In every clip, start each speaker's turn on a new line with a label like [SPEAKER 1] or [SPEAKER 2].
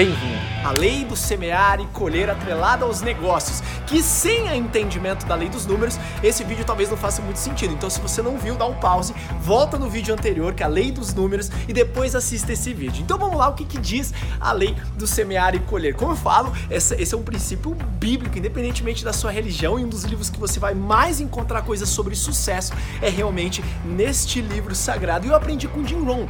[SPEAKER 1] Bem-vindo!
[SPEAKER 2] A lei do semear e colher atrelada aos negócios, que sem o entendimento da lei dos números, esse vídeo talvez não faça muito sentido. Então, se você não viu, dá um pause, volta no vídeo anterior, que é a lei dos números, e depois assista esse vídeo. Então, vamos lá, o que, que diz a lei do semear e colher? Como eu falo, essa, esse é um princípio bíblico, independentemente da sua religião, e um dos livros que você vai mais encontrar coisas sobre sucesso é realmente neste livro sagrado. E eu aprendi com Jim Rohn.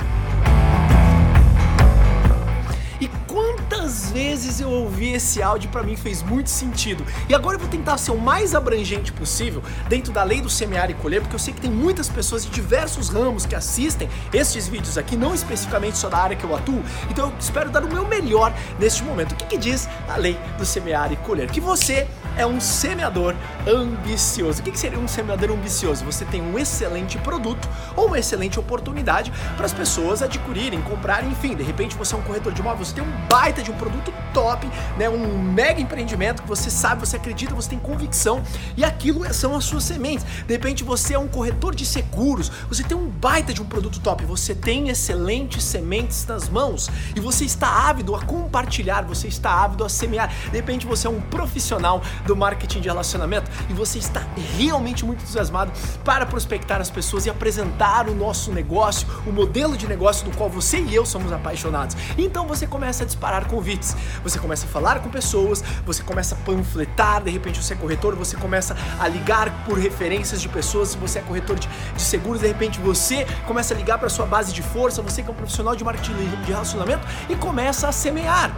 [SPEAKER 2] Quantas vezes eu ouvi esse áudio para mim fez muito sentido. E agora eu vou tentar ser o mais abrangente possível dentro da lei do semear e colher, porque eu sei que tem muitas pessoas de diversos ramos que assistem estes vídeos aqui, não especificamente só da área que eu atuo. Então eu espero dar o meu melhor neste momento. O que, que diz a lei do semear e colher? Que você é um semeador ambicioso. O que seria um semeador ambicioso? Você tem um excelente produto ou uma excelente oportunidade para as pessoas adquirirem, comprarem, enfim. De repente você é um corretor de imóveis, você tem um baita de um produto top, né? Um mega empreendimento que você sabe, você acredita, você tem convicção e aquilo são as suas sementes. De repente você é um corretor de seguros, você tem um baita de um produto top, você tem excelentes sementes nas mãos e você está ávido a compartilhar, você está ávido a semear. De repente você é um profissional do marketing de relacionamento e você está realmente muito entusiasmado para prospectar as pessoas e apresentar o nosso negócio, o modelo de negócio do qual você e eu somos apaixonados. Então você começa a disparar convites, você começa a falar com pessoas, você começa a panfletar, de repente você é corretor, você começa a ligar por referências de pessoas, se você é corretor de, de seguros, de repente você começa a ligar para sua base de força, você que é um profissional de marketing de relacionamento e começa a semear.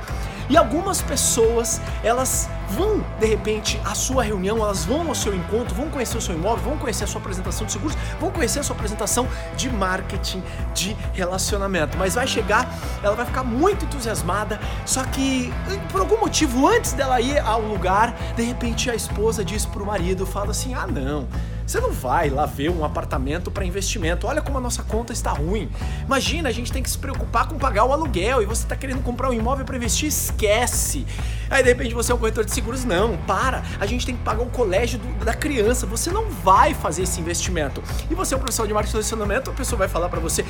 [SPEAKER 2] E algumas pessoas, elas vão de repente à sua reunião, elas vão ao seu encontro, vão conhecer o seu imóvel, vão conhecer a sua apresentação de seguros, vão conhecer a sua apresentação de marketing, de relacionamento. Mas vai chegar, ela vai ficar muito entusiasmada, só que por algum motivo antes dela ir ao lugar, de repente a esposa diz para o marido, fala assim: "Ah, não, você não vai lá ver um apartamento para investimento. Olha como a nossa conta está ruim. Imagina, a gente tem que se preocupar com pagar o aluguel e você está querendo comprar um imóvel para investir, esquece. Aí de repente você é um corretor de seguros, não, para. A gente tem que pagar o colégio do, da criança. Você não vai fazer esse investimento. E você é um profissional de marketing e relacionamento, a pessoa vai falar para você: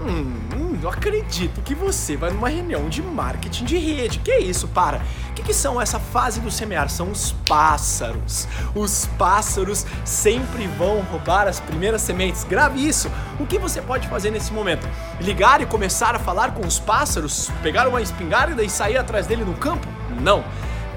[SPEAKER 2] hum, não acredito que você vai numa reunião de marketing de rede. Que isso, para? O que, que são essa fase do semear? São os pássaros. Os pássaros sempre vão roubar as primeiras sementes. Grave isso. O que você pode fazer nesse momento? Ligar e começar a falar com os pássaros? Pegar uma espingarda e sair atrás dele no campo? Não.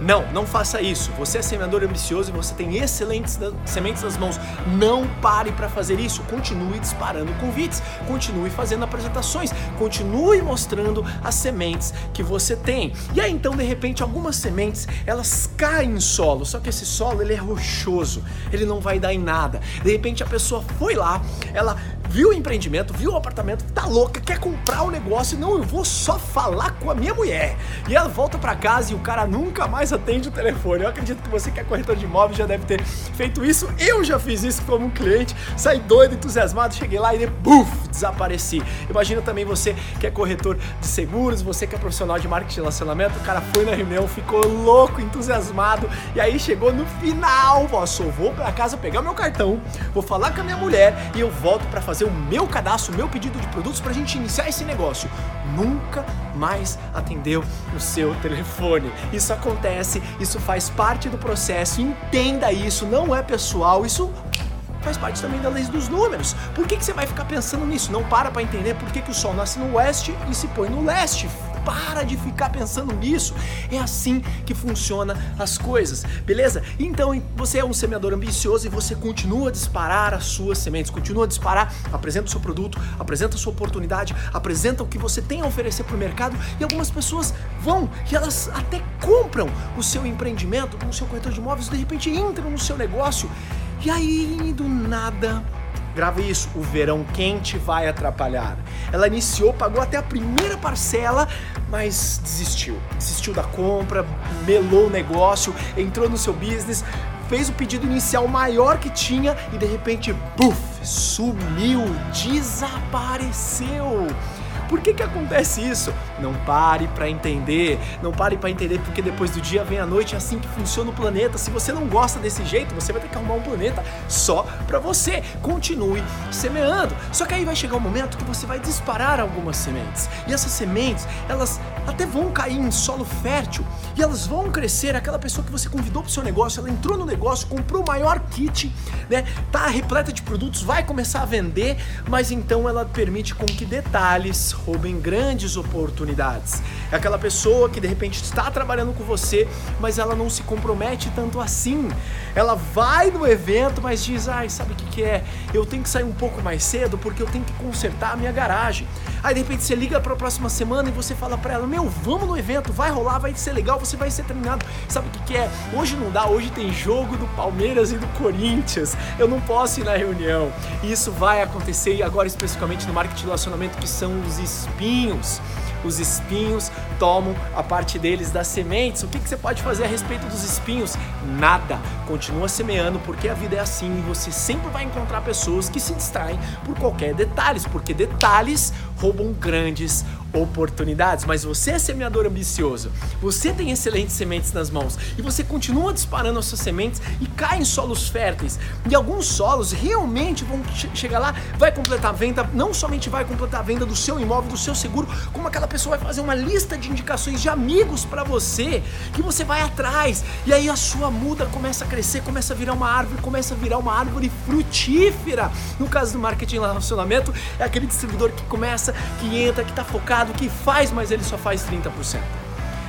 [SPEAKER 2] Não, não faça isso. Você é semeador ambicioso e você tem excelentes sementes nas mãos. Não pare para fazer isso. Continue disparando convites, continue fazendo apresentações, continue mostrando as sementes que você tem. E aí então, de repente, algumas sementes, elas caem em solo, só que esse solo ele é rochoso, ele não vai dar em nada. De repente a pessoa foi lá, ela viu o empreendimento, viu o apartamento, tá louca, quer comprar o negócio, não, eu vou só falar com a minha mulher. E ela volta para casa e o cara nunca mais atende o telefone. Eu acredito que você que é corretor de imóveis já deve ter feito isso. Eu já fiz isso como um cliente, saí doido, entusiasmado, cheguei lá e buf, desapareci. Imagina também você que é corretor de seguros, você que é profissional de marketing de relacionamento, o cara foi na reunião, ficou louco, entusiasmado, e aí chegou no final, ó, só vou para casa pegar meu cartão, vou falar com a minha mulher e eu volto para fazer fazer o meu cadastro, o meu pedido de produtos para a gente iniciar esse negócio. Nunca mais atendeu o seu telefone. Isso acontece, isso faz parte do processo. Entenda isso, não é pessoal, isso faz parte também da lei dos números. Por que, que você vai ficar pensando nisso? Não para para entender por que, que o sol nasce no oeste e se põe no leste para de ficar pensando nisso. É assim que funciona as coisas, beleza? Então você é um semeador ambicioso e você continua a disparar as suas sementes, continua a disparar, apresenta o seu produto, apresenta a sua oportunidade, apresenta o que você tem a oferecer para o mercado e algumas pessoas vão e elas até compram o seu empreendimento, o seu corretor de imóveis, de repente entram no seu negócio e aí do nada Grave isso, o verão quente vai atrapalhar. Ela iniciou, pagou até a primeira parcela, mas desistiu. Desistiu da compra, melou o negócio, entrou no seu business, fez o pedido inicial maior que tinha e de repente, buf, sumiu, desapareceu. Por que que acontece isso? Não pare para entender, não pare para entender porque depois do dia vem a noite, é assim que funciona o planeta. Se você não gosta desse jeito, você vai ter que arrumar um planeta só para você. Continue semeando. Só que aí vai chegar um momento que você vai disparar algumas sementes. E essas sementes, elas até vão cair em solo fértil e elas vão crescer. Aquela pessoa que você convidou para o seu negócio, ela entrou no negócio, comprou o maior kit, né? Tá repleta de produtos, vai começar a vender, mas então ela permite com que detalhes roubem grandes oportunidades. É aquela pessoa que de repente está trabalhando com você, mas ela não se compromete tanto assim. Ela vai no evento, mas diz: ai, sabe o que, que é? Eu tenho que sair um pouco mais cedo porque eu tenho que consertar a minha garagem. Aí de repente você liga para a próxima semana e você fala para ela: meu, vamos no evento, vai rolar, vai ser legal, você vai ser treinado. Sabe o que, que é? Hoje não dá, hoje tem jogo do Palmeiras e do Corinthians. Eu não posso ir na reunião. E isso vai acontecer e agora especificamente no marketing de relacionamento que são os espinhos os espinhos tomam a parte deles das sementes. O que, que você pode fazer a respeito dos espinhos? Nada. Continua semeando porque a vida é assim e você sempre vai encontrar pessoas que se distraem por qualquer detalhes, porque detalhes roubam grandes oportunidades, mas você é semeador ambicioso, você tem excelentes sementes nas mãos e você continua disparando as suas sementes e cai em solos férteis. E alguns solos realmente vão chegar lá, vai completar a venda, não somente vai completar a venda do seu imóvel, do seu seguro, como aquela pessoa vai fazer uma lista de indicações de amigos para você, que você vai atrás. E aí a sua muda começa a crescer, começa a virar uma árvore, começa a virar uma árvore frutífera. No caso do marketing relacionamento, é aquele distribuidor que começa, que entra, que está focado, que faz, mas ele só faz 30%.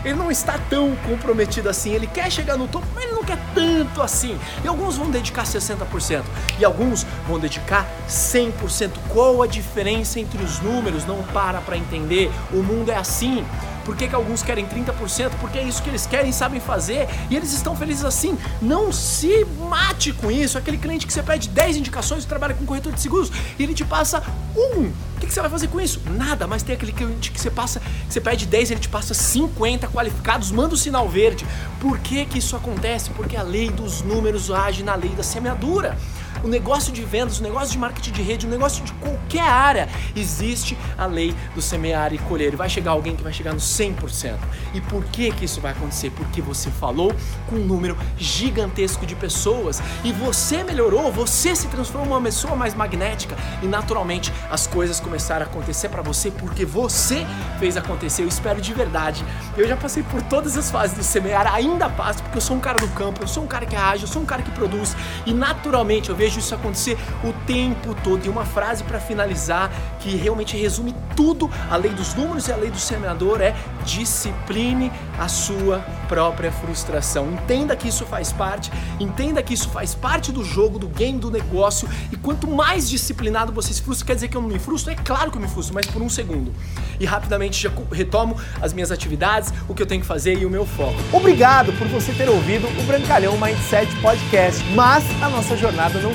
[SPEAKER 2] Ele não está tão comprometido assim, ele quer chegar no topo, mas ele não quer tanto assim. E alguns vão dedicar 60% e alguns vão dedicar 100%. Qual a diferença entre os números? Não para para entender. O mundo é assim. Por que, que alguns querem 30%? Porque é isso que eles querem, sabem fazer e eles estão felizes assim. Não se mate com isso. Aquele cliente que você pede 10 indicações, trabalha com corretor de seguros e ele te passa um. O que, que você vai fazer com isso? Nada, mas tem aquele cliente que você passa, que você pede 10 ele te passa 50 qualificados, manda o sinal verde. Por que, que isso acontece? Porque a lei dos números age na lei da semeadura o negócio de vendas, o negócio de marketing de rede, o negócio de qualquer área, existe a lei do semear e colher. Vai chegar alguém que vai chegar no 100%. E por que que isso vai acontecer? Porque você falou com um número gigantesco de pessoas e você melhorou, você se transformou uma pessoa mais magnética e naturalmente as coisas começaram a acontecer para você porque você fez acontecer. Eu espero de verdade. Eu já passei por todas as fases do semear, ainda passo porque eu sou um cara do campo, eu sou um cara que age, eu sou um cara que produz e naturalmente eu vejo vejo isso acontecer o tempo todo. E uma frase para finalizar que realmente resume tudo, a lei dos números e a lei do semeador é discipline a sua própria frustração. Entenda que isso faz parte, entenda que isso faz parte do jogo, do game, do negócio. E quanto mais disciplinado você se frustra, quer dizer que eu não me frustro? É claro que eu me frustro, mas por um segundo. E rapidamente já retomo as minhas atividades, o que eu tenho que fazer e o meu foco.
[SPEAKER 1] Obrigado por você ter ouvido o Brancalhão Mindset Podcast, mas a nossa jornada não